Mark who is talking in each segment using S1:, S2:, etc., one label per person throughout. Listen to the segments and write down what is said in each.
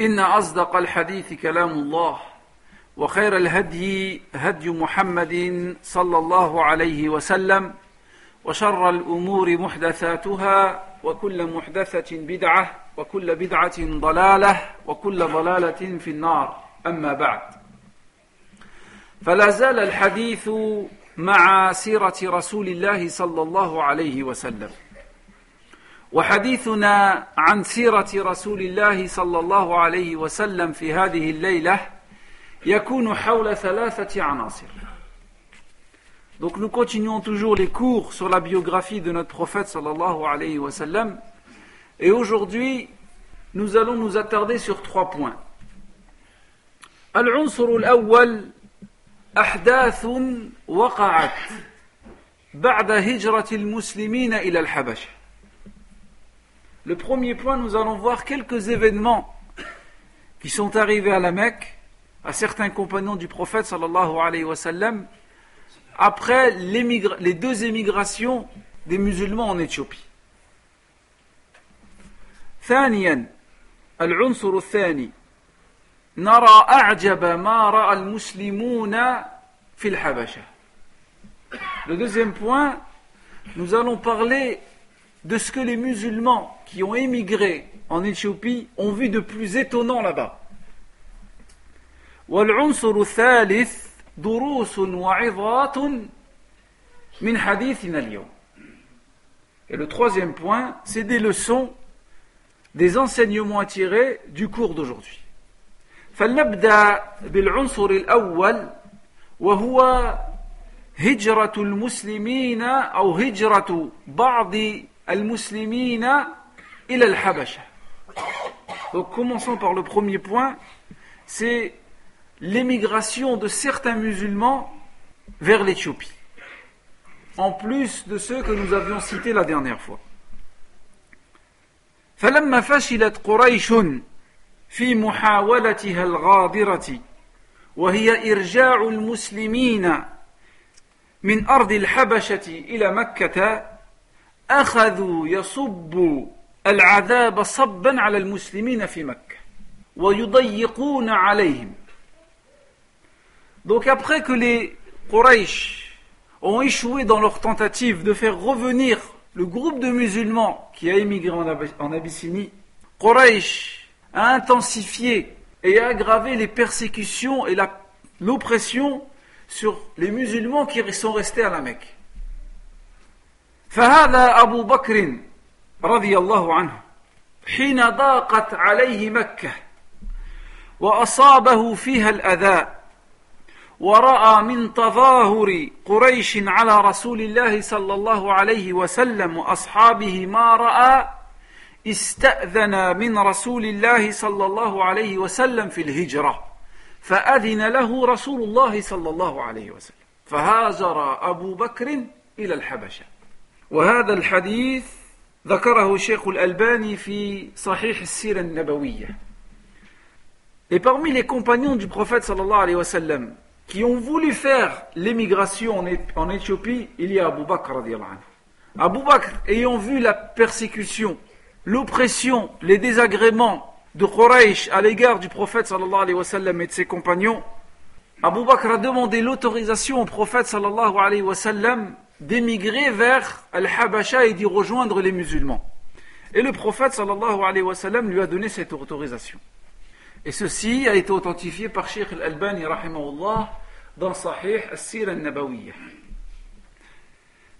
S1: إن أصدق الحديث كلام الله وخير الهدي هدي محمد صلى الله عليه وسلم وشر الأمور محدثاتها وكل محدثة بدعة وكل بدعة ضلالة وكل ضلالة في النار. أما بعد فلا زال الحديث مع سيرة رسول الله صلى الله عليه وسلم. وحديثنا عن سيرة رسول الله صلى الله عليه وسلم في هذه الليلة يكون حول ثلاثة عناصر Donc nous continuons toujours les cours sur la biographie de notre prophète sallallahu alayhi wa sallam et aujourd'hui nous allons nous attarder sur trois points. العنصر الأول أحداث وقعت بعد هجرة المسلمين إلى الحبشة Le premier point, nous allons voir quelques événements qui sont arrivés à la Mecque, à certains compagnons du prophète sallallahu alayhi wa sallam, après les deux émigrations des musulmans en Éthiopie. ثانيا العنصر الثاني نرى أعجب ما رأى المسلمون في الحبشة Le deuxième point, nous allons parler de ce que les musulmans qui ont émigré en Éthiopie ont vu de plus étonnant là-bas. والعنصر الثالث دروس وعظات من حديثنا اليوم. Et le troisième point, c'est des leçons, des enseignements à tirer du cours d'aujourd'hui. فلنبدأ بالعنصر الأول وهو هجرة المسلمين أو هجرة بعض المسلمين إلى الحبشة. Donc commençons par le premier point, c'est l'émigration de certains musulmans vers l'Éthiopie. En plus de ceux que nous avions cités la dernière fois. فلما فشلت قريش في محاولتها الغاضرة وهي إرجاع المسلمين من أرض الحبشة إلى مكة أخذوا يصبوا العذاب صبا على المسلمين في مكة ويضيقون عليهم Donc après que les Quraysh ont échoué dans leur tentative de faire revenir le groupe de musulmans qui a émigré en Abyssinie, Quraysh a intensifié et a aggravé les persécutions et l'oppression sur les musulmans qui sont restés à la Mecque. فهذا أبو بكر رضي الله عنه حين ضاقت عليه مكة وأصابه فيها الأذى ورأى من تظاهر قريش على رسول الله صلى الله عليه وسلم وأصحابه ما رأى استأذن من رسول الله صلى الله عليه وسلم في الهجرة فأذن له رسول الله صلى الله عليه وسلم فهاجر أبو بكر إلى الحبشة. وهذا الحديث ذكره الشيخ الألباني في صحيح السيرة النبوية Et parmi les compagnons du prophète sallallahu alayhi wa sallam qui ont voulu faire l'émigration en Éthiopie, il y a Abu Bakr radiallahu anhu. Abu Bakr, ayant vu la persécution, l'oppression, les désagréments de Quraysh à l'égard du prophète sallallahu alayhi wa sallam et de ses compagnons, Abu Bakr a demandé l'autorisation au prophète sallallahu alayhi wa sallam d'émigrer vers Al-Habasha et d'y rejoindre les musulmans. Et le prophète sallallahu alayhi wa sallam lui a donné cette autorisation. Et ceci a été authentifié par Sheikh Al-Albani rahimahullah dans Sahih Al-Sira Al-Nabawiyya.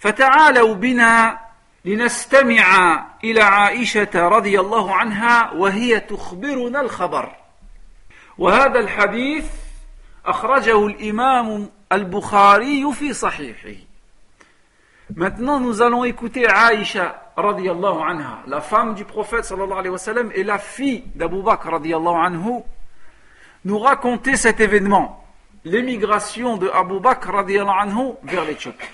S1: فتعالوا بنا لنستمع إلى عائشة رضي الله عنها وهي تخبرنا الخبر وهذا الحديث أخرجه الإمام البخاري في صحيحه Maintenant, nous allons écouter Aïcha, radiallahu anha, la femme du prophète sallallahu alayhi wa sallam et la fille d'Abu Bakr radiallahu anhu, nous racontaient cet événement, l'émigration de Abu Bakr radiallahu anhu vers l'Éthiopie.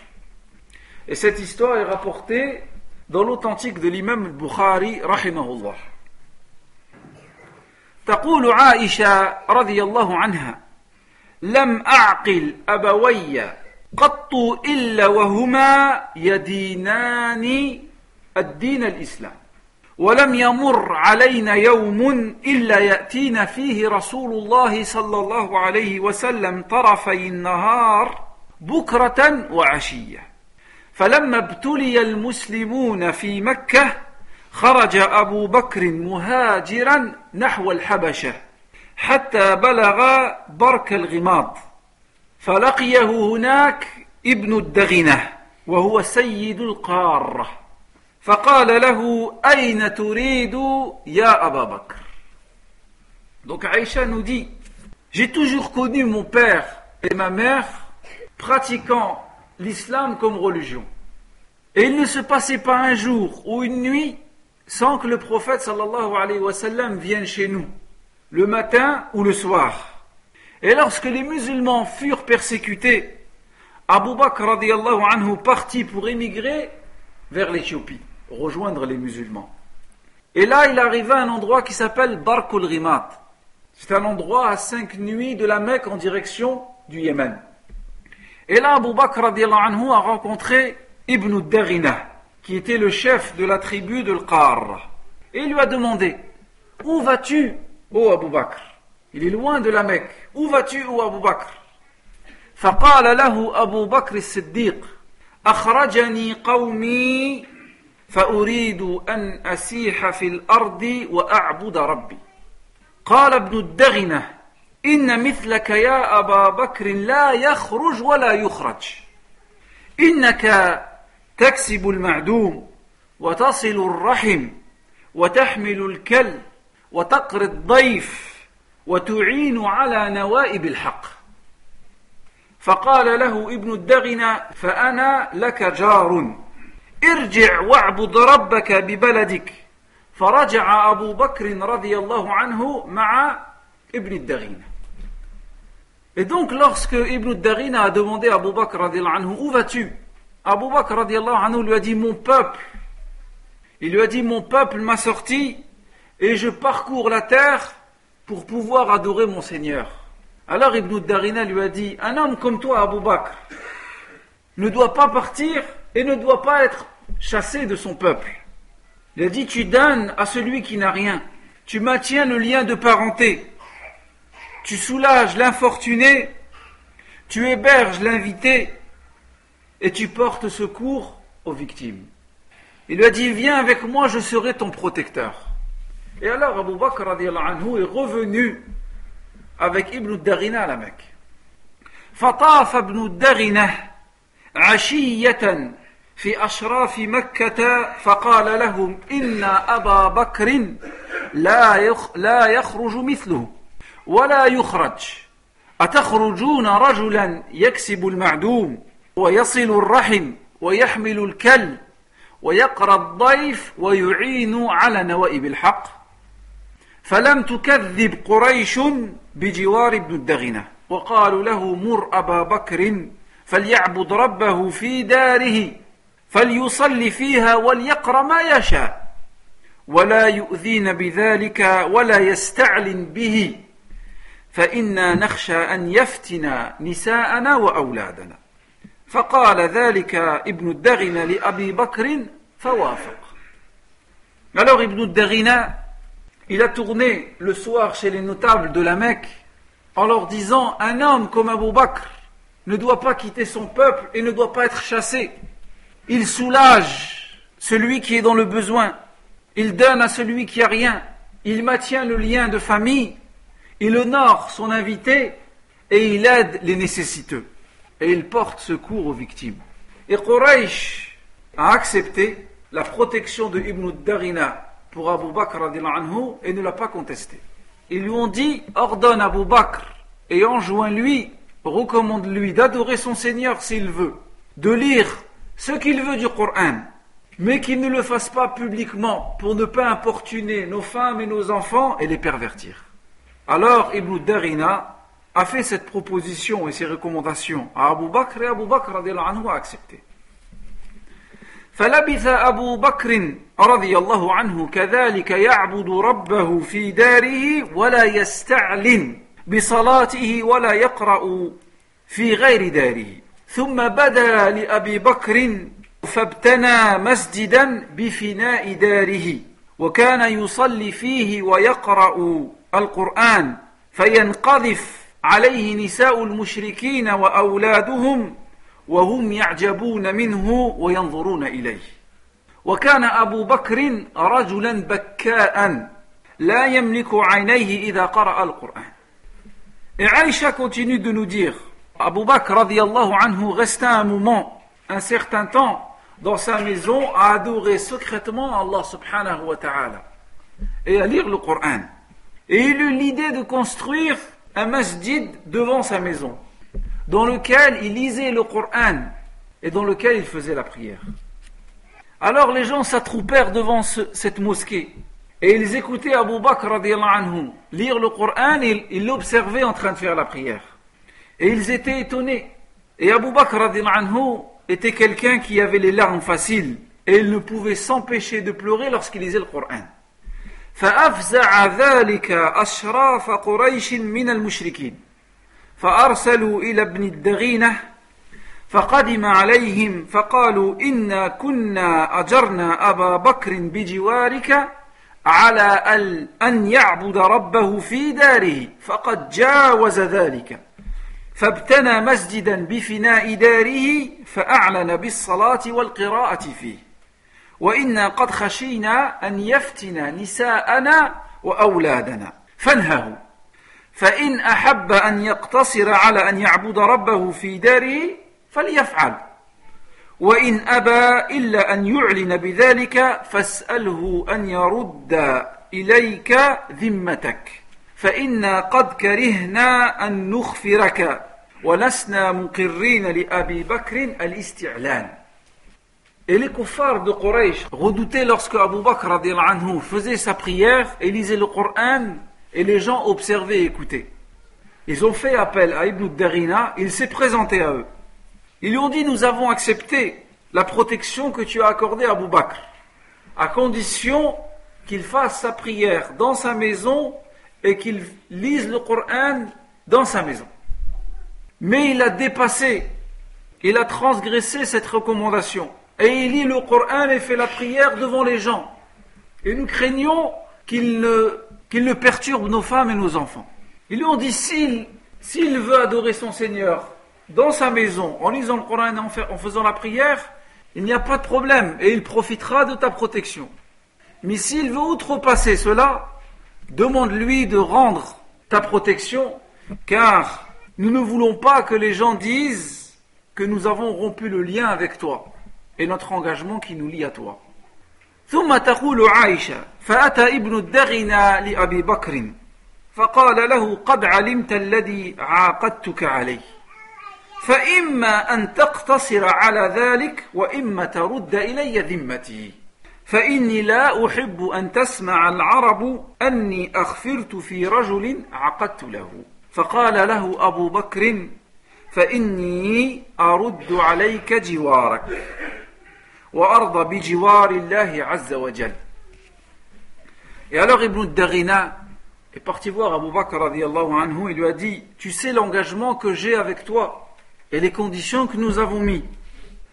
S1: Et cette histoire est rapportée dans l'authentique de l'imam Bukhari rahimahullah. تقول عائشة رضي الله عنها لم أعقل أبوي قط إلا وهما يدينان الدين الإسلام. ولم يمر علينا يوم إلا يأتينا فيه رسول الله صلى الله عليه وسلم طرفي النهار بكرة وعشية. فلما ابتلي المسلمون في مكة خرج أبو بكر مهاجرا نحو الحبشة حتى بلغ برك الغماض. فلقيه هناك ابن الدغنة وهو سيد القارة فقال له أين تريد يا أبا بكر Donc Aïcha nous dit, j'ai toujours connu mon père et ma mère pratiquant l'islam comme religion. Et il ne se passait pas un jour ou une nuit sans que le prophète sallallahu alayhi wa sallam vienne chez nous, le matin ou le soir. Et lorsque les musulmans furent persécutés, Abu Bakr radiallahu anhu partit pour émigrer vers l'Éthiopie, rejoindre les musulmans. Et là, il arriva à un endroit qui s'appelle Barkul Rimat. C'est un endroit à cinq nuits de la Mecque en direction du Yémen. Et là, Abu Bakr anhu a rencontré Ibn Darina, qui était le chef de la tribu de L'Qar. Et il lui a demandé Où vas-tu, ô Abu Bakr? Il est loin de la Mecque. Où vas-tu, ô Abu Bakr? فقال له أبو بكر الصديق أخرجني قومي فأريد أن أسيح في الأرض وأعبد ربي. قال ابن الدغنة إن مثلك يا أبا بكر لا يخرج ولا يخرج. إنك تكسب المعدوم وتصل الرحم وتحمل الكل وتقري الضيف. وتعين على نوائب الحق فقال له ابن الدغن فأنا لك جار ارجع واعبد ربك ببلدك فرجع أبو بكر رضي الله عنه مع ابن الدغين Et donc, lorsque Ibn Darina a demandé à Abu Bakr anhu, où vas-tu Abu Bakr anhu lui a dit, mon peuple. Il lui a dit, mon peuple m'a sorti et je parcours la terre pour pouvoir adorer mon Seigneur. Alors Ibn Darina lui a dit, un homme comme toi, Abu Bakr, ne doit pas partir et ne doit pas être chassé de son peuple. Il a dit, tu donnes à celui qui n'a rien. Tu maintiens le lien de parenté tu soulages l'infortuné, tu héberges l'invité et tu portes secours aux victimes. Il lui a dit Viens avec moi, je serai ton protecteur. Et alors Abu Bakr anhu est revenu avec Ibn Darina à la Mecque. فطاف ابن الدغنة عشية في أشراف مكة فقال لهم إن أبا بكر لا لا يخرج مثله ولا يخرج أتخرجون رجلا يكسب المعدوم ويصل الرحم ويحمل الكل ويقرى الضيف ويعين على نوائب الحق فلم تكذب قريش بجوار ابن الدغنة. وقالوا له مر أبا بكر فليعبد ربه في داره فليصلي فيها وليقرأ ما يشاء. ولا يؤذين بذلك ولا يستعلن به. فإنا نخشى أن يفتن نساءنا وأولادنا. فقال ذلك ابن الدغن لأبي بكر فوافق. Alors Ibn Darina, il a tourné le soir chez les notables de la Mecque en leur disant Un homme comme Abu Bakr ne doit pas quitter son peuple et ne doit pas être chassé. Il soulage celui qui est dans le besoin. Il donne à celui qui a rien. Il maintient le lien de famille il honore son invité et il aide les nécessiteux. Et il porte secours aux victimes. Et Quraysh a accepté la protection de Ibn Darina pour Abu Bakr anhu et ne l'a pas contesté. Ils lui ont dit ordonne Abu Bakr et enjoins-lui, recommande-lui d'adorer son Seigneur s'il veut, de lire ce qu'il veut du Coran mais qu'il ne le fasse pas publiquement pour ne pas importuner nos femmes et nos enfants et les pervertir. Alors Ibn Darina a fait cette proposition et ces recommandations à Abu Bakr et Abu Bakr anhu a accepté. فلبث أبو بكر رضي الله عنه كذلك يعبد ربه في داره ولا يستعلن بصلاته ولا يقرأ في غير داره. ثم بدا لأبي بكر فابتنى مسجدا بفناء داره وكان يصلي فيه ويقرأ القرآن فينقذف عليه نساء المشركين وأولادهم وهم يعجبون منه وينظرون إليه وكان أبو بكر رجلا بكاء لا يملك عينيه إذا قرأ القرآن Aïcha continue de nous dire, Abu Bakr radiallahu anhu resta un moment, un certain temps, dans sa maison à adorer secrètement Allah subhanahu wa ta'ala et à lire le Coran. Et il eut l'idée de construire un masjid devant sa maison, dans lequel il lisait le Coran et dans lequel il faisait la prière. Alors les gens s'attroupèrent devant cette mosquée et ils écoutaient Abu Bakr anhu lire le Coran et ils l'observaient en train de faire la prière. Et ils étaient étonnés. Et Abu Bakr anhu était quelqu'un qui avait les larmes faciles et il ne pouvait s'empêcher de pleurer lorsqu'il lisait le Coran. فأفزع ذلك أشراف قريش من المشركين فأرسلوا إلى ابن الدغينة فقدم عليهم فقالوا إنا كنا أجرنا أبا بكر بجوارك على أن يعبد ربه في داره فقد جاوز ذلك. فابتنى مسجدا بفناء داره فأعلن بالصلاة والقراءة فيه. وإنا قد خشينا أن يفتن نساءنا وأولادنا. فانهه فإن أحب أن يقتصر على أن يعبد ربه في داره فليفعل. وإن أبى إلا أن يعلن بذلك فاسأله أن يرد إليك ذمتك. فإنا قد كرهنا أن نخفرك ولسنا مقرين لأبي بكر الاستعلان. Et les kuffars de Quraysh redoutaient lorsque Abu Bakr faisait sa prière et lisait le Coran. Et les gens observaient et écoutaient. Ils ont fait appel à Ibn Darina, il s'est présenté à eux. Ils lui ont dit Nous avons accepté la protection que tu as accordée à Abu à condition qu'il fasse sa prière dans sa maison et qu'il lise le Coran dans sa maison. Mais il a dépassé, il a transgressé cette recommandation. Et il lit le Coran et fait la prière devant les gens. Et nous craignons qu'il ne, qu'il ne perturbe nos femmes et nos enfants. Ils lui ont dit, s'il, veut adorer son Seigneur dans sa maison, en lisant le Coran et en, en faisant la prière, il n'y a pas de problème et il profitera de ta protection. Mais s'il veut outrepasser cela, demande-lui de rendre ta protection, car nous ne voulons pas que les gens disent que nous avons rompu le lien avec toi et notre engagement qui nous lie à toi. ثم تقول عائشة فأتى ابن الدغنا لأبي بكر فقال له قد علمت الذي عاقدتك عليه. فإما أن تقتصر على ذلك وإما ترد إلي ذمتي. فإني لا أحب أن تسمع العرب أني أخفرت في رجل عقدت له. فقال له أبو بكر فإني أرد عليك جوارك. وأرضى بجوار الله عز وجل Et alors Ibn Darina est parti voir Abu Bakr radiallahu anhu et lui a dit Tu sais l'engagement que j'ai avec toi et les conditions que nous avons mis.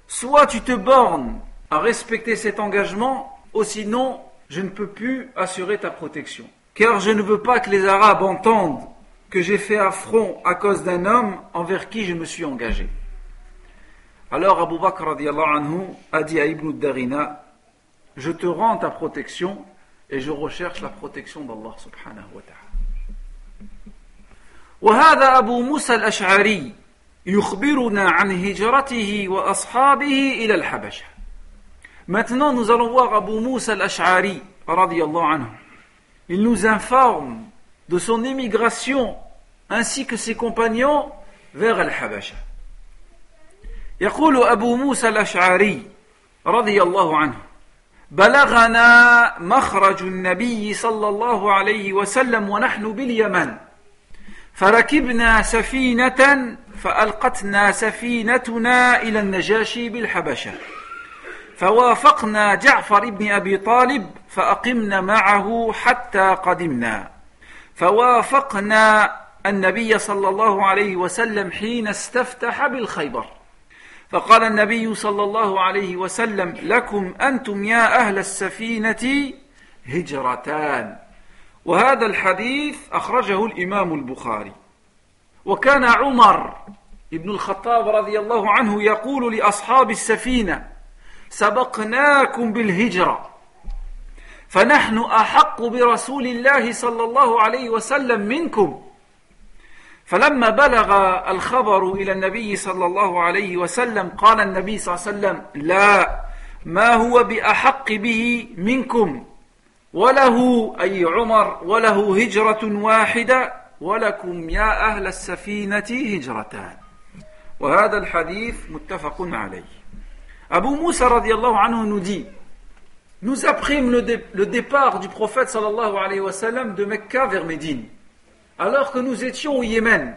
S1: Soit tu te bornes à respecter cet engagement, ou sinon je ne peux plus assurer ta protection. Car je ne veux pas que les Arabes entendent que j'ai fait affront à cause d'un homme envers qui je me suis engagé. Alors Abu Bakr anhu a dit à Ibn Darina Je te rends ta protection et je recherche la protection d'Allah subhanahu wa ta'ala. وهذا أبو موسى الأشعري يخبرنا عن هجرته وأصحابه إلى الحبشة Maintenant, nous allons voir Abu Musa al-Ash'ari, anhu. Il nous informe de son émigration ainsi que ses compagnons vers Al-Habasha. يقول أبو موسى الأشعري رضي الله عنه بلغنا مخرج النبي صلى الله عليه وسلم ونحن باليمن فركبنا سفينة فألقتنا سفينتنا إلى النجاشي بالحبشة فوافقنا جعفر بن أبي طالب فأقمنا معه حتى قدمنا فوافقنا النبي صلى الله عليه وسلم حين استفتح بالخيبر. فقال النبي صلى الله عليه وسلم لكم أنتم يا أهل السفينة هجرتان. وهذا الحديث أخرجه الإمام البخاري. وكان عمر ابن الخطاب رضي الله عنه يقول لأصحاب السفينة سبقناكم بالهجرة فنحن أحق برسول الله صلى الله عليه وسلم منكم. فلما بلغ الخبر إلى النبي صلى الله عليه وسلم قال النبي صلى الله عليه وسلم لا ما هو بأحق به منكم؟ وله أي عمر؟ وله هجرة واحدة؟ ولكم يا أهل السفينة هجرتان. وهذا الحديث متفق عليه. Abu Moussa radiallahu anhu nous dit Nous apprîmes le, dé le départ du prophète sallallahu alayhi wa sallam de Mecca vers Médine. Alors que nous étions au Yémen.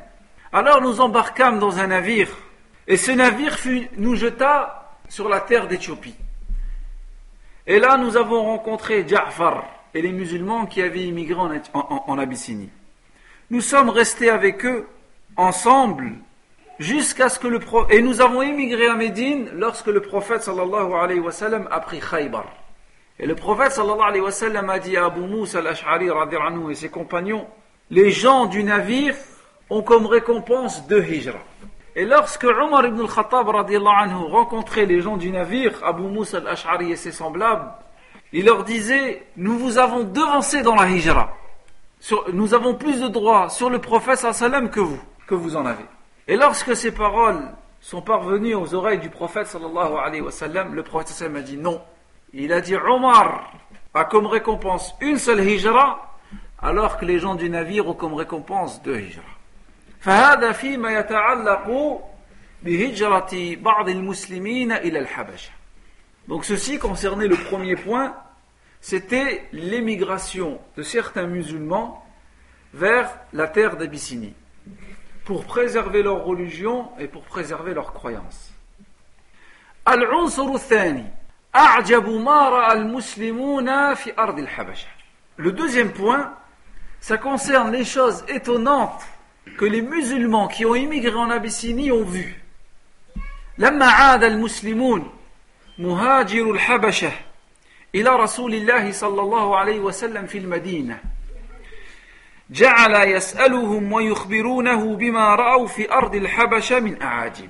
S1: Alors nous embarquâmes dans un navire, et ce navire nous jeta sur la terre d'Éthiopie. Et là, nous avons rencontré Ja'far et les musulmans qui avaient immigré en Abyssinie. Nous sommes restés avec eux ensemble jusqu'à ce que le prophète et nous avons immigré à Médine lorsque le prophète sallallahu alayhi wa sallam a pris Khaybar. Et le prophète sallallahu alayhi wa sallam a dit à Abu Moussa al-Ash'ari et ses compagnons les gens du navire ont comme récompense deux hijra. Et lorsque Omar ibn al-Khattab anhu rencontrait les gens du navire, Abu Moussa al-Ash'ari et ses semblables, il leur disait Nous vous avons devancé dans la hijra. nous avons plus de droits sur le prophète sallam que vous, que vous en avez. Et lorsque ces paroles sont parvenues aux oreilles du prophète sallallahu alayhi wa sallam, le prophète sallam a dit non. Il a dit Omar a comme récompense une seule hijra alors que les gens du navire ont comme récompense deux hijra. فهذا فيما يتعلق بهجرة بعض المسلمين إلى الحبشة. Donc ceci concernait le premier point, c'était l'émigration de certains musulmans vers la terre d'Abyssinie pour préserver leur religion et pour préserver leurs croyances. العنصر الثاني أعجب ما رأى المسلمون في أرض الحبشة. Le deuxième point, ça concerne les choses étonnantes que les musulmans qui ont immigré en Abyssinie ont vues. لما عاد المسلمون مهاجر الحبشة إلى رسول الله صلى الله عليه وسلم في المدينة جعل يسألهم ويخبرونه بما رأوا في أرض الحبشة من أعاجب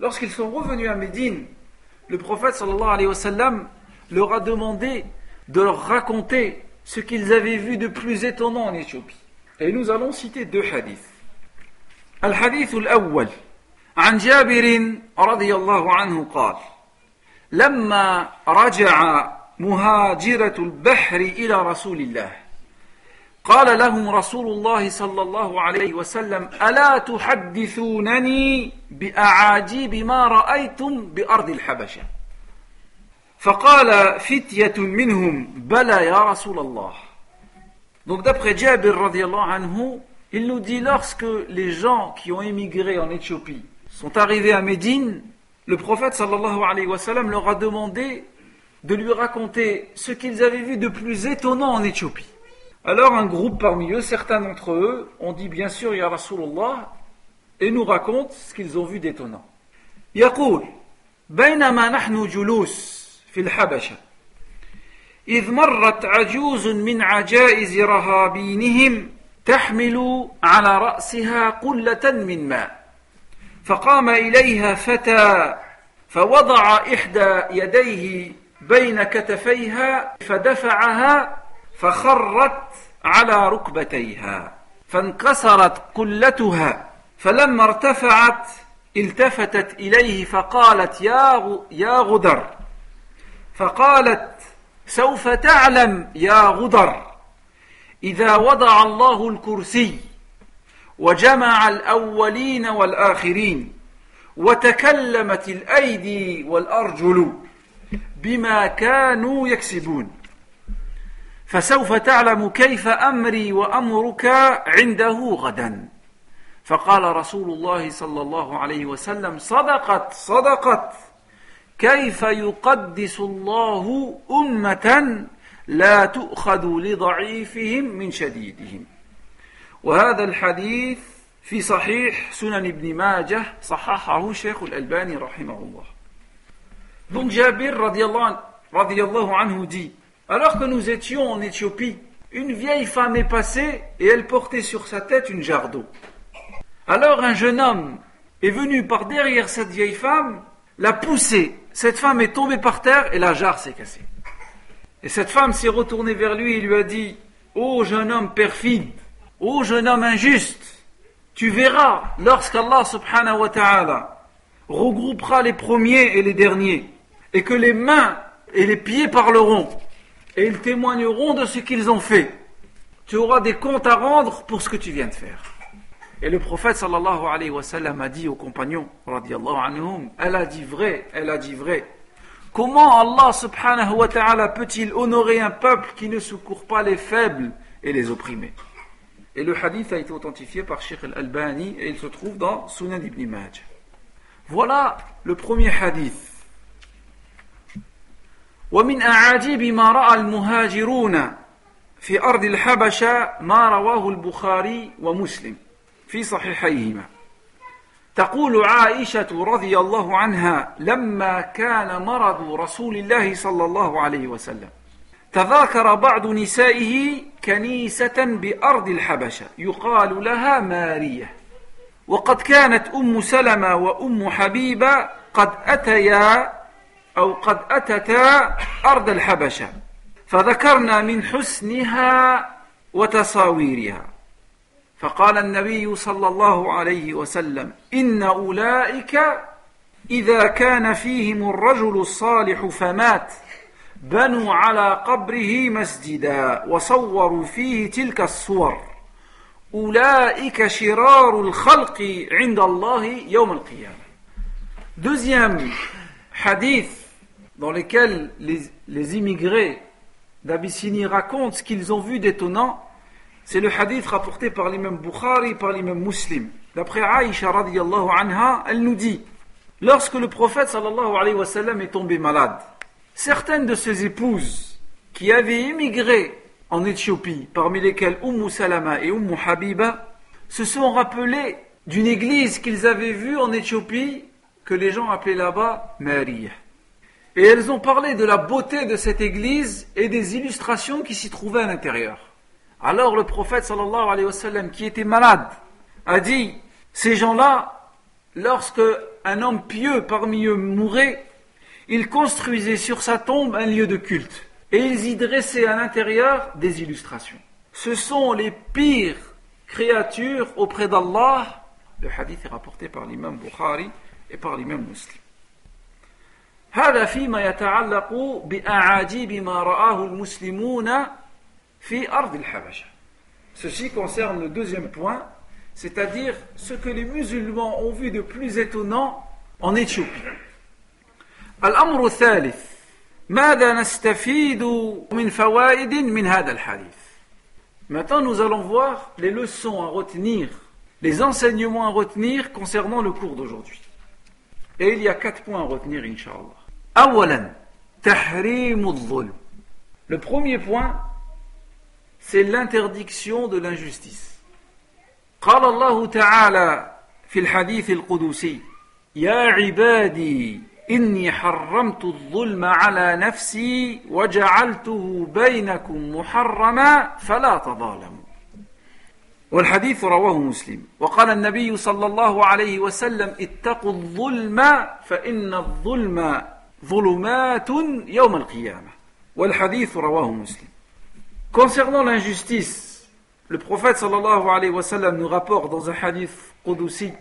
S1: Lorsqu'ils sont revenus à Médine, le prophète sallallahu alayhi wa sallam leur a demandé de leur raconter ce qu'ils avaient vu de plus étonnant en Éthiopie. Et nous allons citer deux hadiths. الحديث الأول عن جابر رضي الله عنه قال لما رجع مهاجرة البحر إلى رسول الله قال لهم رسول الله صلى الله عليه وسلم ألا تحدثونني بأعاجيب ما رأيتم بأرض الحبشة فقال فتية منهم بلى يا رسول الله Donc d'après Jabir radiallahu anhu, il nous dit lorsque les gens qui ont émigré en Éthiopie sont arrivés à Médine, le prophète sallallahu alayhi wa sallam leur a demandé de lui raconter ce qu'ils avaient vu de plus étonnant en Éthiopie. Alors un groupe parmi eux, certains d'entre eux, ont dit bien sûr Ya Rasulullah et nous racontent ce qu'ils ont vu d'étonnant. يقول بينما نحن جلوس في الحبشة. إذ مرت عجوز من عجائز رهابينهم تحمل على رأسها قلة من ماء. فقام إليها فتى فوضع إحدى يديه بين كتفيها فدفعها فخرت على ركبتيها. فانكسرت قلتها فلما ارتفعت التفتت إليه فقالت يا يا غدر. فقالت سوف تعلم يا غدر إذا وضع الله الكرسي وجمع الأولين والآخرين وتكلمت الأيدي والأرجل بما كانوا يكسبون. فسوف تعلم كيف أمري وأمرك عنده غدا. فقال رسول الله صلى الله عليه وسلم صدقت صدقت. كيف يقدس الله أمة لا تؤخذ لضعيفهم من شديدهم وهذا الحديث في صحيح سنن ابن ماجه صححه شيخ الألباني رحمه الله Donc Jabir radiallahu anhu dit Alors que nous étions en Éthiopie, une vieille femme est passée et elle portait sur sa tête une jarre d'eau. Alors un jeune homme est venu par derrière cette vieille femme, l'a poussée. Cette femme est tombée par terre et la jarre s'est cassée. Et cette femme s'est retournée vers lui et lui a dit Ô jeune homme perfide, ô jeune homme injuste, tu verras lorsqu'Allah subhanahu wa ta'ala regroupera les premiers et les derniers et que les mains et les pieds parleront et ils témoigneront de ce qu'ils ont fait. Tu auras des comptes à rendre pour ce que tu viens de faire. Et le prophète sallallahu alayhi wa sallam a dit aux compagnons, radiallahu anhum, elle a dit vrai, elle a dit vrai. Comment Allah subhanahu wa ta'ala peut-il honorer un peuple qui ne secourt pas les faibles et les opprimés Et le hadith a été authentifié par Sheikh al-Albani et il se trouve dans Sunan ibn Majah. Voilà le premier hadith. ومن أعاجيب ما رأى المهاجرون في أرض الحبشة ما رواه البخاري ومسلم في صحيحيهما. تقول عائشة رضي الله عنها لما كان مرض رسول الله صلى الله عليه وسلم تذاكر بعض نسائه كنيسة بأرض الحبشة يقال لها مارية. وقد كانت أم سلمة وأم حبيبة قد أتيا أو قد أتتا أرض الحبشة فذكرنا من حسنها وتصاويرها. فقال النبي صلى الله عليه وسلم إن أولئك إذا كان فيهم الرجل الصالح فمات بنوا على قبره مسجدا وصوروا فيه تلك الصور. أولئك شرار الخلق عند الله يوم القيامة. Deuxième hadith dans lesquels les, les immigrés d'Abyssinie racontent ce qu'ils ont vu d'étonnant, c'est le hadith rapporté par l'imam Bukhari, par l'imam Muslim. D'après Aïcha anha, elle nous dit, lorsque le prophète sallallahu est tombé malade, certaines de ses épouses qui avaient immigré en Éthiopie, parmi lesquelles Umm Salama et Umm Habiba, se sont rappelées d'une église qu'ils avaient vue en Éthiopie que les gens appelaient là-bas Maria. Et elles ont parlé de la beauté de cette église et des illustrations qui s'y trouvaient à l'intérieur. Alors le prophète sallallahu alayhi wa sallam, qui était malade, a dit, ces gens-là, lorsque un homme pieux parmi eux mourait, ils construisaient sur sa tombe un lieu de culte. Et ils y dressaient à l'intérieur des illustrations. Ce sont les pires créatures auprès d'Allah. Le hadith est rapporté par l'imam Bukhari et par l'imam Muslim. هذا فيما يتعلق بأعاجيب ما رآه المسلمون في أرض الحبشة. Ceci concerne le deuxième point, c'est-à-dire ce que les musulmans ont vu de plus étonnant en Éthiopie. الأمر الثالث ماذا نستفيد من فوائد من هذا الحديث Maintenant, nous allons voir les leçons à retenir, les enseignements à retenir concernant le cours d'aujourd'hui. Et il y a quatre points à retenir, Inch'Allah. أولا تحريم الظلم Le premier point, c'est l'interdiction de l'injustice. قال الله تعالى في الحديث القدسي يا عبادي إني حرمت الظلم على نفسي وجعلته بينكم محرما فلا تظالموا. والحديث رواه مسلم. وقال النبي صلى الله عليه وسلم اتقوا الظلم فإن الظلم ظلمات يوم القيامة. والحديث رواه مسلم. Concernant l'injustice, le prophète nous rapporte dans un hadith Qudusi,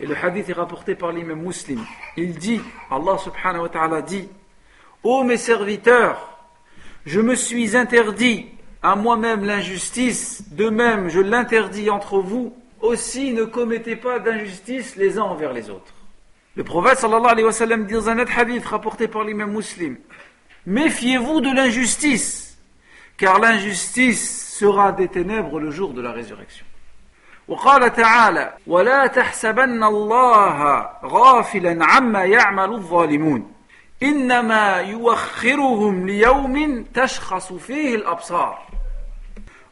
S1: et le hadith est rapporté par l'imam muslim. Il dit, Allah subhanahu wa ta'ala dit, Ô mes serviteurs, je me suis interdit à moi-même l'injustice, de même je l'interdis entre vous, aussi ne commettez pas d'injustice les uns envers les autres. Le prophète sallallahu alayhi wa sallam dit dans un autre hadith rapporté par l'imam muslim Méfiez-vous de l'injustice, car l'injustice sera des ténèbres le jour de la résurrection. وقال تعالى ولا تحسبن الله غافلا عما يعمل الظالمون إنما يوخرهم ليوم تشخص فيه الأبصار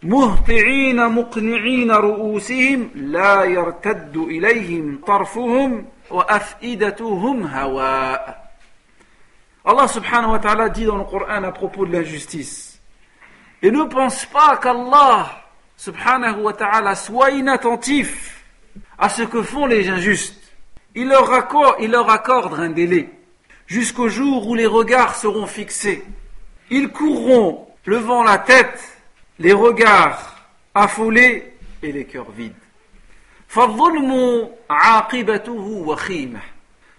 S1: مهطعين مقنعين رؤوسهم لا يرتد إليهم طرفهم وأفئدتهم هواء Allah subhanahu wa ta'ala dit dans le Coran à propos de l'injustice. Et ne pense pas qu'Allah subhanahu wa ta'ala soit inattentif à ce que font les injustes. Il leur, accorde, il leur accorde un délai jusqu'au jour où les regards seront fixés. Ils courront levant la tête, les regards affolés et les cœurs vides. فالظلم عاقبته وخيمة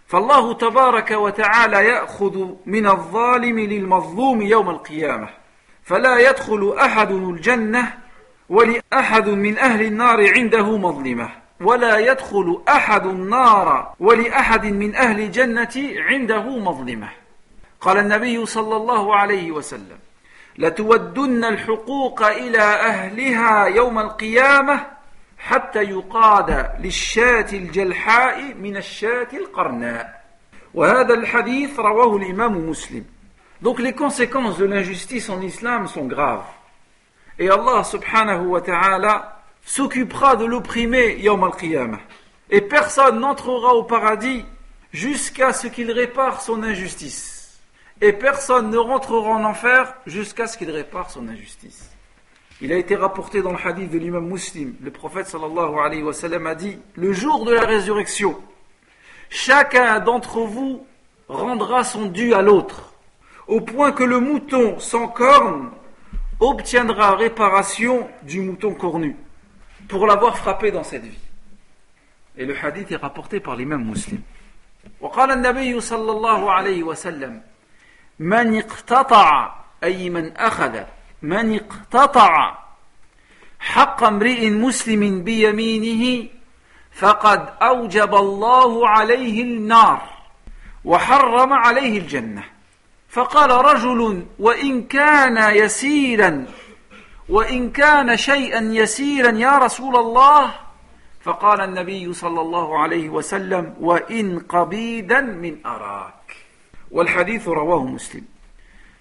S1: فالله تبارك وتعالى يأخذ من الظالم للمظلوم يوم القيامة فلا يدخل أحد الجنة ولأحد من أهل النار عنده مظلمة. ولا يدخل أحد النار ولأحد من أهل الجنة عنده مظلمة. قال النبي صلى الله عليه وسلم لتودن الحقوق إلى أهلها يوم القيامة حتى يقاد للشاة الجلحاء من الشاة القرناء. وهذا الحديث رواه الإمام مسلم. Donc les conséquences de l'injustice en islam sont graves. Et Allah subhanahu wa ta'ala s'occupera de l'opprimé yawm al-qiyamah. Et personne n'entrera au paradis jusqu'à ce qu'il répare son injustice. Et personne ne rentrera en enfer jusqu'à ce qu'il répare son injustice. Il a été rapporté dans le hadith de l'imam muslim, le prophète sallallahu alayhi wa a dit, le jour de la résurrection, chacun d'entre vous rendra son dû à l'autre, au point que le mouton sans corne obtiendra réparation du mouton cornu pour l'avoir frappé dans cette vie. Et le hadith est rapporté par l'imam muslim. وقال النبي صلى الله عليه وسلم من اقتطع أي من أخذ من اقتطع حق امرئ مسلم بيمينه فقد أوجب الله عليه النار وحرم عليه الجنة فقال رجل وإن كان يسيرا وإن كان شيئا يسيرا يا رسول الله فقال النبي صلى الله عليه وسلم وإن قبيدا من أراك والحديث رواه مسلم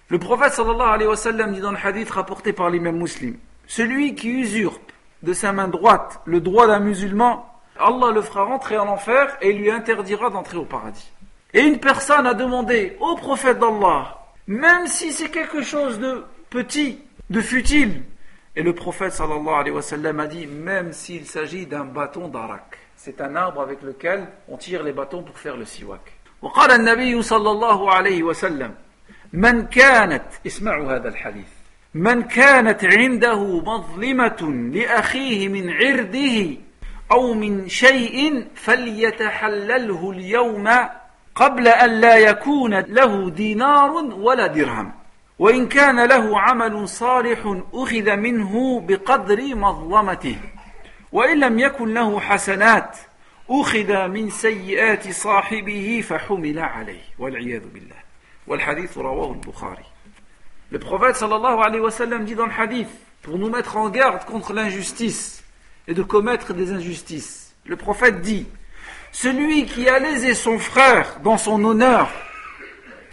S1: Le prophète sallallahu alayhi wa sallam dit dans le hadith rapporté par l'imam muslim Celui qui usurpe de sa main droite le droit d'un musulman, Allah le fera rentrer en enfer et lui interdira d'entrer au paradis. Et une personne a demandé au prophète d'Allah, même si c'est quelque chose de petit, de futile, et le prophète sallallahu alayhi wa sallam a dit, même s'il s'agit d'un bâton d'arak. C'est un arbre avec lequel on tire les bâtons pour faire le siwak. وقال النبي صلى الله عليه وسلم من كانت اسمعوا هذا الحديث من كانت عنده مظلمة لأخيه من عرضه أو من شيء فليتحلله اليوم قبل أن لا يكون له دينار ولا درهم وإن كان له عمل صالح أخذ منه بقدر مظلمته وإن لم يكن له حسنات أخذ من سيئات صاحبه فحمل عليه والعياذ بالله والحديث رواه البخاري Le prophète sallallahu alayhi wa sallam dit dans le hadith, pour nous mettre en garde contre l'injustice et de commettre des injustices, le prophète dit, celui qui a lésé son frère dans son honneur,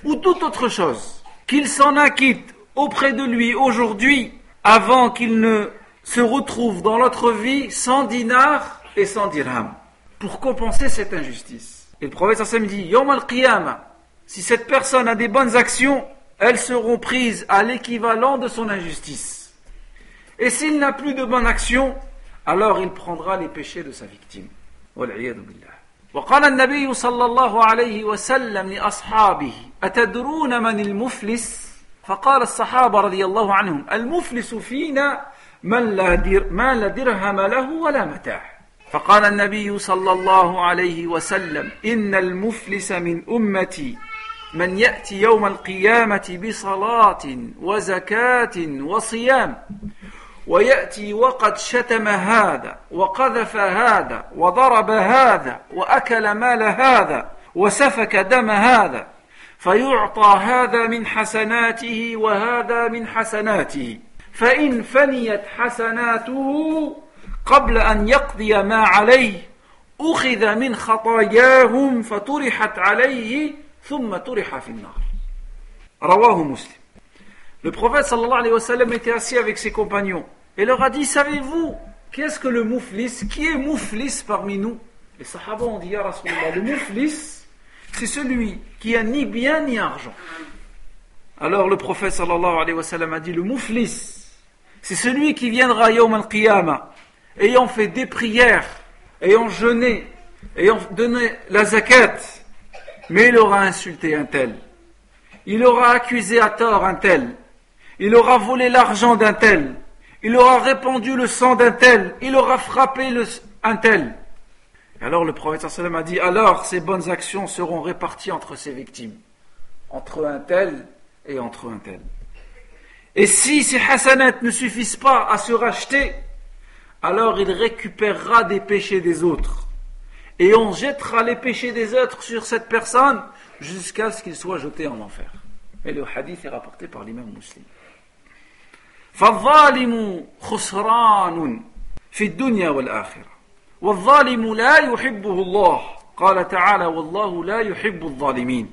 S1: ou toute autre chose, qu'il s'en acquitte auprès de lui aujourd'hui, avant qu'il ne se retrouve dans l'autre vie sans dinar et sans dirham, pour compenser cette injustice. Et le prophète sallam dit, Yom si cette personne a des bonnes actions, elles seront prises à l'équivalent de son injustice. Et s'il n'a plus de bonnes actions, alors il prendra les péchés de sa victime. وقال النبي صلى الله عليه وسلم لأصحابه أتدرون من المفلس؟ فقال الصحابة رضي الله عنهم المفلس فينا من لا, در ما لا درهم له ولا متاع. فقال النبي صلى الله عليه وسلم إن المفلس من أمتي من يأتي يوم القيامة بصلاة وزكاة وصيام. ويأتي وقد شتم هذا وقذف هذا وضرب هذا وأكل مال هذا وسفك دم هذا. فيعطى هذا من حسناته وهذا من حسناته. فإن فنيت حسناته قبل أن يقضي ما عليه أخذ من خطاياهم فطرحت عليه ثم طرح في النار. رواه مسلم. Le prophète sallallahu alayhi wa sallam était assis avec ses compagnons. Et leur a dit Savez-vous qu'est-ce que le mouflis Qui est mouflis parmi nous? Les sahaba ont dit le mouflis, c'est celui qui a ni bien ni argent. Alors le prophète a dit Le mouflis, c'est celui qui viendra yawm al-qiyamah ayant fait des prières, ayant jeûné, ayant donné la zakat, mais il aura insulté un tel. Il aura accusé à tort un tel. Il aura volé l'argent d'un tel. Il aura répandu le sang d'un tel. Il aura frappé un tel. Et alors le prophète a dit, alors ces bonnes actions seront réparties entre ses victimes. Entre un tel et entre un tel. Et si ces hasanats ne suffisent pas à se racheter, alors il récupérera des péchés des autres. Et on jettera les péchés des autres sur cette personne jusqu'à ce qu'il soit jeté en enfer. Et le hadith est rapporté par l'imam muslim. فالظالم خسران في الدنيا والآخرة. والظالم لا يحبه الله. قال تعالى والله لا يحب الظالمين.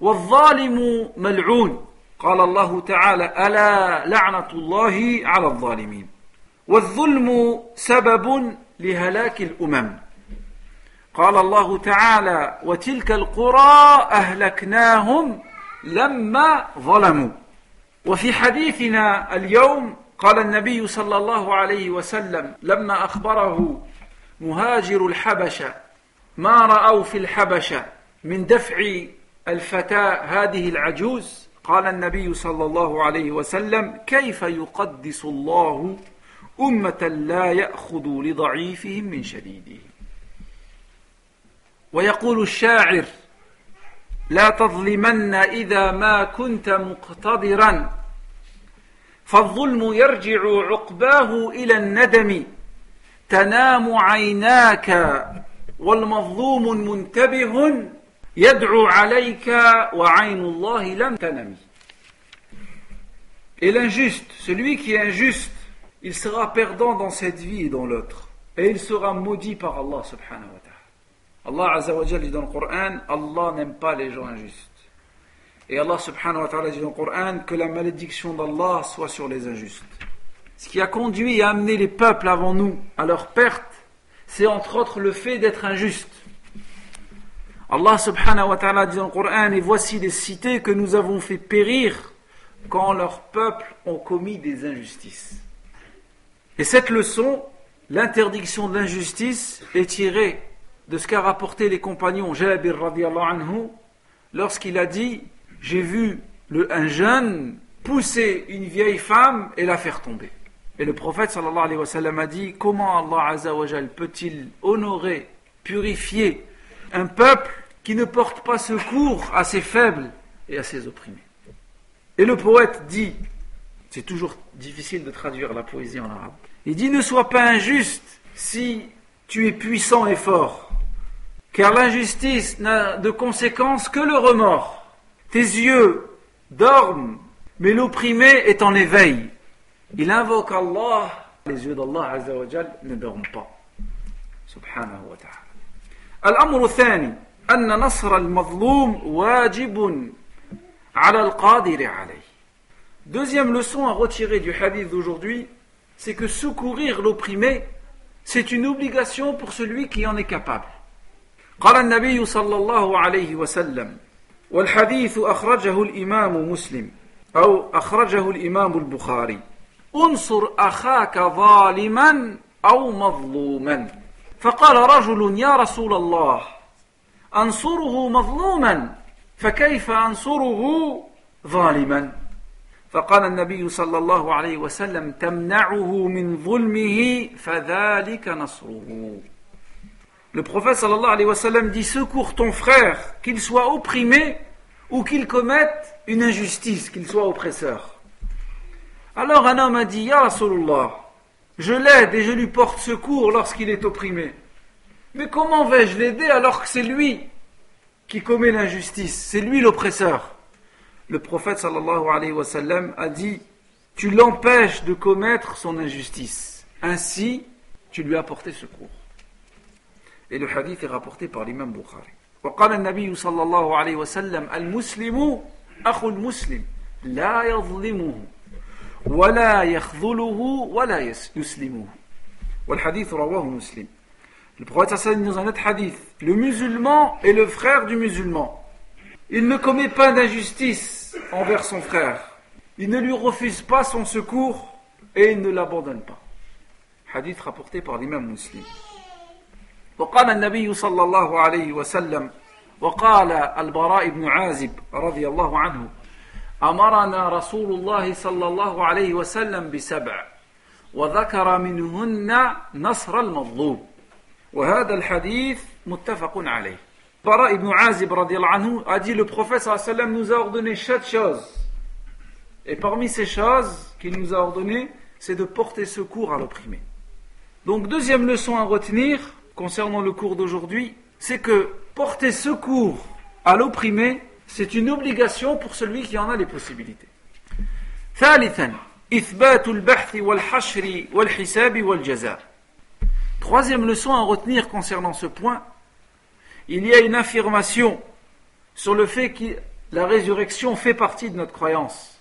S1: والظالم ملعون. قال الله تعالى ألا لعنة الله على الظالمين. والظلم سبب لهلاك الأمم. قال الله تعالى وتلك القرى أهلكناهم لما ظلموا. وفي حديثنا اليوم قال النبي صلى الله عليه وسلم لما أخبره مهاجر الحبشة ما رأوا في الحبشة من دفع الفتاة هذه العجوز؟ قال النبي صلى الله عليه وسلم كيف يقدس الله أمة لا يأخذ لضعيفهم من شديده؟ ويقول الشاعر لا تظلمن إذا ما كنت مقتدرا فالظلم يرجع عقباه إلى الندم تنام عيناك والمظلوم منتبه يدعو عليك وعين الله لم تنم Et l'injuste, celui qui est injuste, il sera perdant dans cette vie et dans l'autre. Et il sera maudit par Allah subhanahu wa. Allah Azza wa dit dans le Coran, Allah n'aime pas les gens injustes. Et Allah subhanahu wa ta'ala dit dans le Coran que la malédiction d'Allah soit sur les injustes. Ce qui a conduit et amené les peuples avant nous à leur perte, c'est entre autres le fait d'être injuste. Allah subhanahu wa ta'ala dit dans le Coran, et voici des cités que nous avons fait périr quand leurs peuples ont commis des injustices. Et cette leçon, l'interdiction de l'injustice, est tirée de ce qu'a rapporté les compagnons Jabir anhu lorsqu'il a dit J'ai vu un jeune pousser une vieille femme et la faire tomber. Et le prophète a dit Comment Allah peut-il honorer, purifier un peuple qui ne porte pas secours à ses faibles et à ses opprimés? Et le poète dit C'est toujours difficile de traduire la poésie en arabe. Il dit Ne sois pas injuste si tu es puissant et fort car l'injustice n'a de conséquence que le remords. Tes yeux dorment, mais l'opprimé est en éveil. Il invoque Allah, les yeux d'Allah ne dorment pas. Subhanahu wa ta'ala. الأمر الثاني أن نصر المظلوم واجب على القادر عليه. Deuxième leçon à retirer du hadith d'aujourd'hui, c'est que secourir l'opprimé, c'est une obligation pour celui qui en est capable. قال النبي صلى الله عليه وسلم والحديث أخرجه الإمام مسلم أو أخرجه الإمام البخاري. انصر أخاك ظالما أو مظلوما. فقال رجل يا رسول الله أنصره مظلوما فكيف أنصره ظالما؟ فقال النبي صلى الله عليه وسلم تمنعه من ظلمه فذلك نصره. Le prophète sallallahu alayhi wa sallam dit Secours ton frère, qu'il soit opprimé ou qu'il commette une injustice, qu'il soit oppresseur. Alors un homme a dit Ya Rasulullah, je l'aide et je lui porte secours lorsqu'il est opprimé. Mais comment vais-je l'aider alors que c'est lui qui commet l'injustice, c'est lui l'oppresseur? Le prophète sallallahu alayhi wa sallam a dit Tu l'empêches de commettre son injustice. Ainsi, tu lui as porté secours. Et le hadith est rapporté par l'imam Bukhari. وقال النبي صلى الله عليه وسلم المسلم أخو المسلم لا يظلمه ولا يخذله ولا يسلمه والحديث رواه مسلم Le prophète sallam dans un autre hadith Le musulman est le frère du musulman. Il ne commet pas d'injustice envers son frère. Il ne lui refuse pas son secours et il ne l'abandonne pas. Hadith rapporté par l'imam muslim. وقال النبي صلى الله عليه وسلم وقال البراء بن عازب رضي الله عنه أمرنا رسول الله صلى الله عليه وسلم بسبع وذكر منهن نصر المظلوم وهذا الحديث متفق عليه Bara ibn Azib anhu a dit le prophète sallam nous a ordonné sept choses. Et parmi ces choses qu'il nous a ordonnées, c'est de porter secours à l'opprimé. Donc deuxième leçon à retenir concernant le cours d'aujourd'hui, c'est que porter secours à l'opprimé, c'est une obligation pour celui qui en a les possibilités. Troisième leçon à retenir concernant ce point, il y a une affirmation sur le fait que la résurrection fait partie de notre croyance.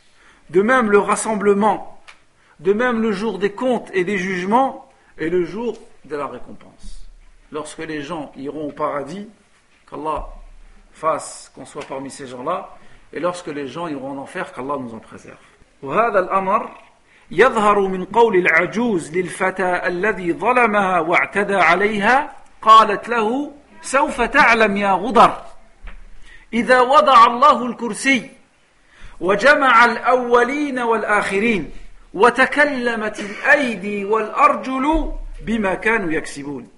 S1: De même le rassemblement, de même le jour des comptes et des jugements et le jour de la récompense Lorsque les gens iront au paradis, qu'Allah fasse qu'on soit parmi ces gens-là, et lorsque les gens iront en enfer, qu'Allah nous en préserve. يظهر من قول العجوز للفتى الذي ظلمها واعتدى عليها قالت له سوف تعلم يا غدر اذا وضع الله الكرسي وجمع الاولين والاخرين وتكلمت الايدي والارجل بما كانوا يكسبون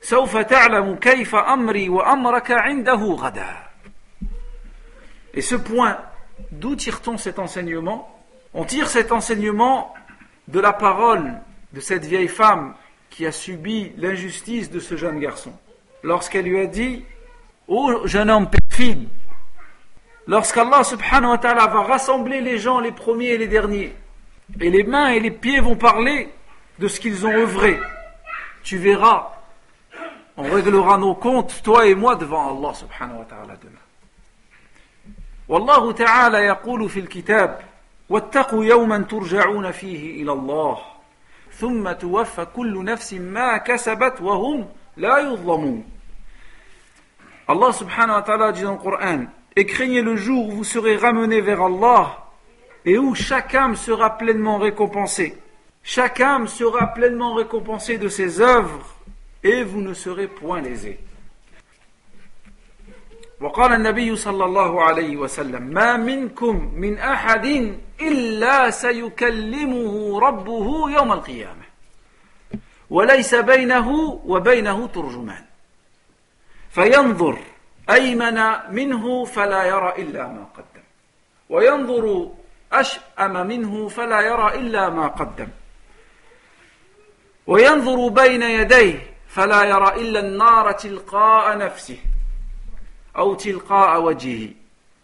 S1: سوف تعلم كيف امري وامرك عنده غدا Et ce point, d'où tire-t-on cet enseignement On tire cet enseignement de la parole de cette vieille femme qui a subi l'injustice de ce jeune garçon. Lorsqu'elle lui a dit Ô jeune homme perfide, lorsqu'Allah subhanahu wa ta'ala va rassembler les gens, les premiers et les derniers, et les mains et les pieds vont parler de ce qu'ils ont œuvré, tu verras, on réglera nos comptes, toi et moi, devant Allah subhanahu wa ta'ala demain. والله تعالى يقول في الكتاب واتقوا يوما ترجعون فيه إلى الله ثم توفى كل نفس ما كسبت وهم لا يظلمون Allah subhanahu wa ta'ala dit dans le Coran Et craignez le jour où vous serez ramenés vers Allah et où chaque âme sera pleinement récompensée. Chaque âme sera pleinement récompensée de ses œuvres et vous ne serez point lésés. وقال النبي صلى الله عليه وسلم ما منكم من أحد إلا سيكلمه ربه يوم القيامة. وليس بينه وبينه ترجمان. فينظر أيمن منه فلا يرى إلا ما قدم. وينظر أشأم منه فلا يرى إلا ما قدم. وينظر بين يديه فلا يرى إلا النار تلقاء نفسه أو تلقاء وجهه.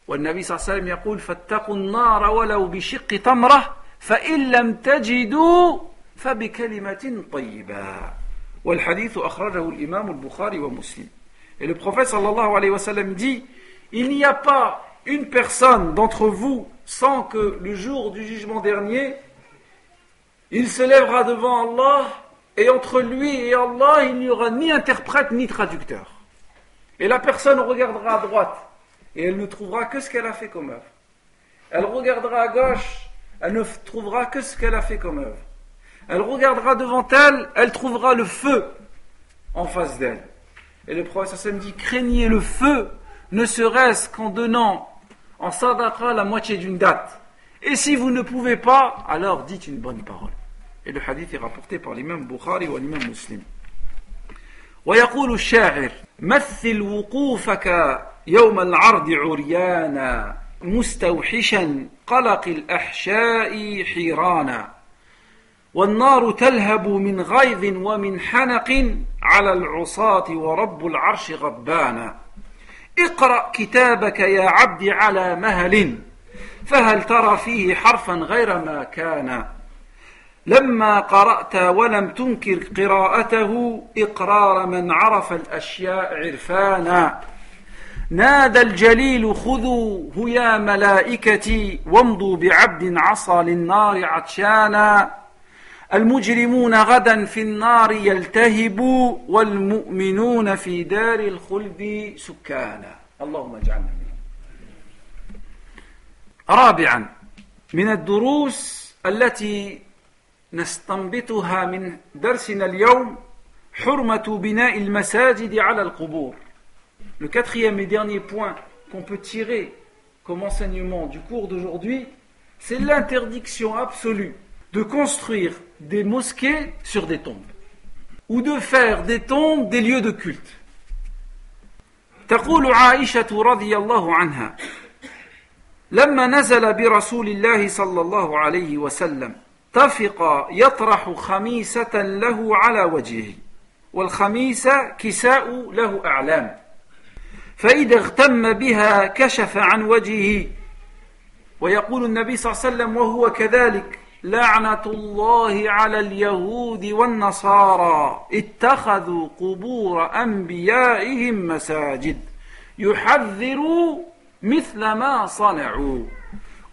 S1: والنبي صلى الله عليه وسلم يقول فاتقوا النار ولو بشق تمرة فإن لم تجدوا فبكلمة طيبة. والحديث أخرجه الإمام البخاري ومسلم. Et le prophète sallallahu alayhi wa sallam dit Il n'y a pas une personne d'entre vous sans que le jour du jugement dernier, il se lèvera devant Allah et entre lui et Allah, il n'y aura ni interprète ni traducteur. Et la personne regardera à droite et elle ne trouvera que ce qu'elle a fait comme œuvre. Elle regardera à gauche, elle ne trouvera que ce qu'elle a fait comme œuvre. Elle regardera devant elle, elle trouvera le feu en face d'elle. Et le prophète dit craignez le feu, ne serait-ce qu'en donnant en sadaqa la moitié d'une date. Et si vous ne pouvez pas, alors dites une bonne parole. Et le hadith est rapporté par l'imam Bukhari ou l'imam Muslim. ويقول الشاعر مثل وقوفك يوم العرض عريانا مستوحشا قلق الأحشاء حيرانا والنار تلهب من غيظ ومن حنق على العصاة ورب العرش غضبانا اقرأ كتابك يا عبد على مهل فهل ترى فيه حرفا غير ما كان لما قرأت ولم تنكر قراءته إقرار من عرف الأشياء عرفانا. نادى الجليل خذوا يا ملائكتي وامضوا بعبد عصى للنار عطشانا. المجرمون غدا في النار يلتهبوا والمؤمنون في دار الخلد سكانا. اللهم اجعلنا منهم. رابعا من الدروس التي نستنبطها من درسنا اليوم حرمة بناء المساجد على القبور Le quatrième et dernier point qu'on peut tirer comme enseignement du cours d'aujourd'hui, c'est l'interdiction absolue de construire des mosquées sur des tombes ou de faire des tombes des lieux de culte. تقول عائشة رضي الله عنها لما نزل برسول الله صلى الله عليه وسلم طفق يطرح خميسة له على وجهه والخميسة كساء له أعلام. فإذا اغتم بها كشف عن وجهه ويقول النبي صلى الله عليه وسلم وهو كذلك لعنة الله على اليهود والنصارى اتخذوا قبور أنبيائهم مساجد يحذروا مثل ما صنعوا.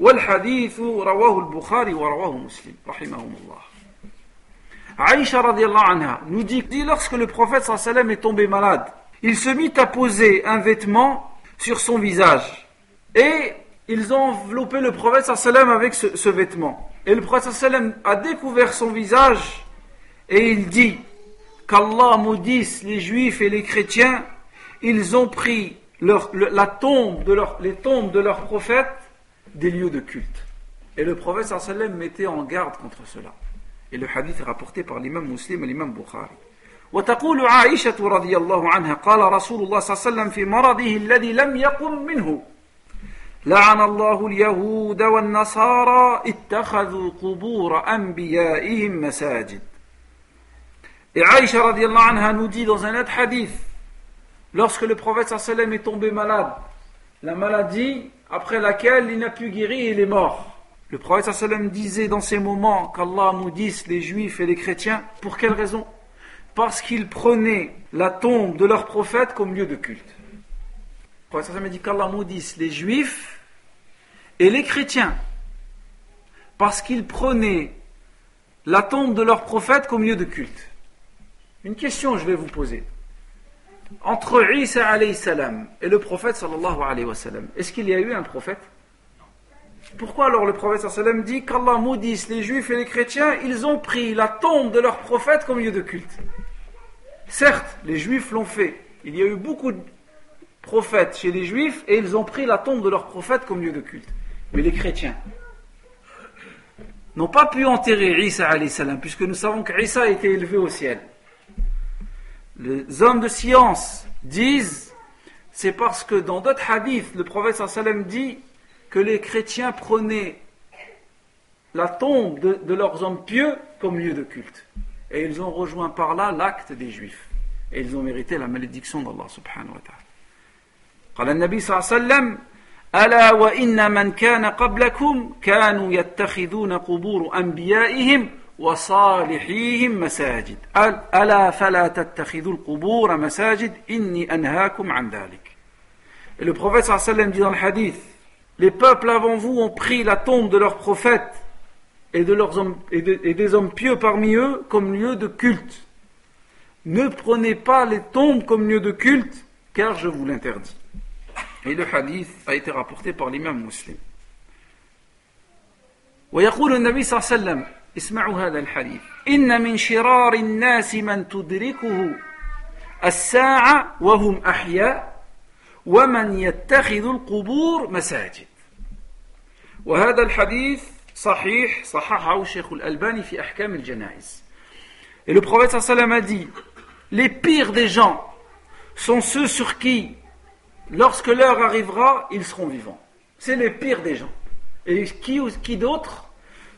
S1: والحديث رواه البخاري ورواه مسلم رحمهم الله Aïcha radiallahu anha nous dit que lorsque le prophète sallam est tombé malade, il se mit à poser un vêtement sur son visage et ils ont enveloppé le prophète sallam avec ce, ce vêtement. Et le prophète sallam a découvert son visage et il dit qu'Allah maudisse les juifs et les chrétiens, ils ont pris leur, la tombe de leur, les tombes de leurs prophètes des lieux de culte. Et le prophète sallam mettait en garde contre cela. Et le hadith est rapporté par l'imam muslim et l'imam Bukhari. وتقول عائشة رضي الله عنها قال رسول الله صلى الله عليه وسلم في مرضه الذي لم يقم منه لعن الله اليهود والنصارى اتخذوا قبور أنبيائهم مساجد Et Aïcha radiallahu anha nous dit dans un autre hadith, lorsque le prophète sallam est tombé malade, la maladie après laquelle il n'a pu guérir, il est mort. Le prophète disait dans ces moments qu'Allah maudisse les juifs et les chrétiens, pour quelle raison? Parce qu'ils prenaient la tombe de leur prophète comme lieu de culte. Le prophète dit qu'Allah maudisse les juifs et les chrétiens, parce qu'ils prenaient la tombe de leur prophète comme lieu de culte. Une question je vais vous poser. Entre Isa alayhi salam et le prophète sallallahu alayhi wa sallam, est-ce qu'il y a eu un prophète? Pourquoi alors le prophète sallallahu alayhi wa dit qu'Allah maudisse les juifs et les chrétiens, ils ont pris la tombe de leur prophète comme lieu de culte Certes, les juifs l'ont fait. Il y a eu beaucoup de prophètes chez les juifs et ils ont pris la tombe de leur prophète comme lieu de culte. Mais les chrétiens n'ont pas pu enterrer Isa salam, puisque nous savons qu'Isa a été élevé au ciel Les hommes de science disent, c'est parce que dans d'autres hadiths, le prophète sallam dit que les chrétiens prenaient la tombe de, leurs hommes pieux comme lieu de culte. Et ils ont rejoint par là l'acte des juifs. Et ils ont mérité la malédiction d'Allah subhanahu wa ta'ala. ألا وإن من كان قبلكم كانوا يتخذون قبور أنبيائهم وصالحيهم مساجد ألا فلا تتخذوا القبور مساجد إني أنهاكم عن ذلك Et le prophète sallam dit dans le hadith Les peuples avant vous ont pris la tombe de leurs prophètes et, de leurs hommes, et, de, et des hommes pieux parmi eux comme lieu de culte. Ne prenez pas les tombes comme lieu de culte, car je vous l'interdis. Et le hadith a été rapporté par l'imam muslim. ويقول النبي صلى الله عليه وسلم اسمعوا هذا الحديث إن من شرار الناس من تدركه الساعة وهم أحياء ومن يتخذ القبور مساجد وهذا الحديث صحيح صححه الشيخ الألباني في أحكام الجنائز Et le prophète صلى الله عليه وسلم a dit Les pires des gens sont ceux sur qui lorsque l'heure arrivera, ils seront vivants. C'est les pires des gens. Et qui, qui d'autre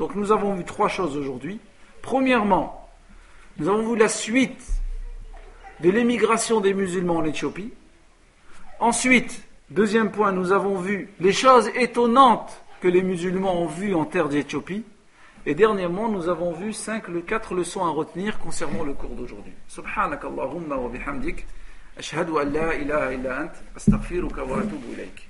S1: Donc nous avons vu trois choses aujourd'hui. Premièrement, nous avons vu la suite de l'émigration des musulmans en Éthiopie. Ensuite, deuxième point, nous avons vu les choses étonnantes que les musulmans ont vues en terre d'Éthiopie. Et dernièrement, nous avons vu cinq, quatre leçons à retenir concernant le cours d'aujourd'hui. Subhanakallahumma wa bihamdik. An la ilaha illa ant. Astaghfiruka wa atubu ilayk.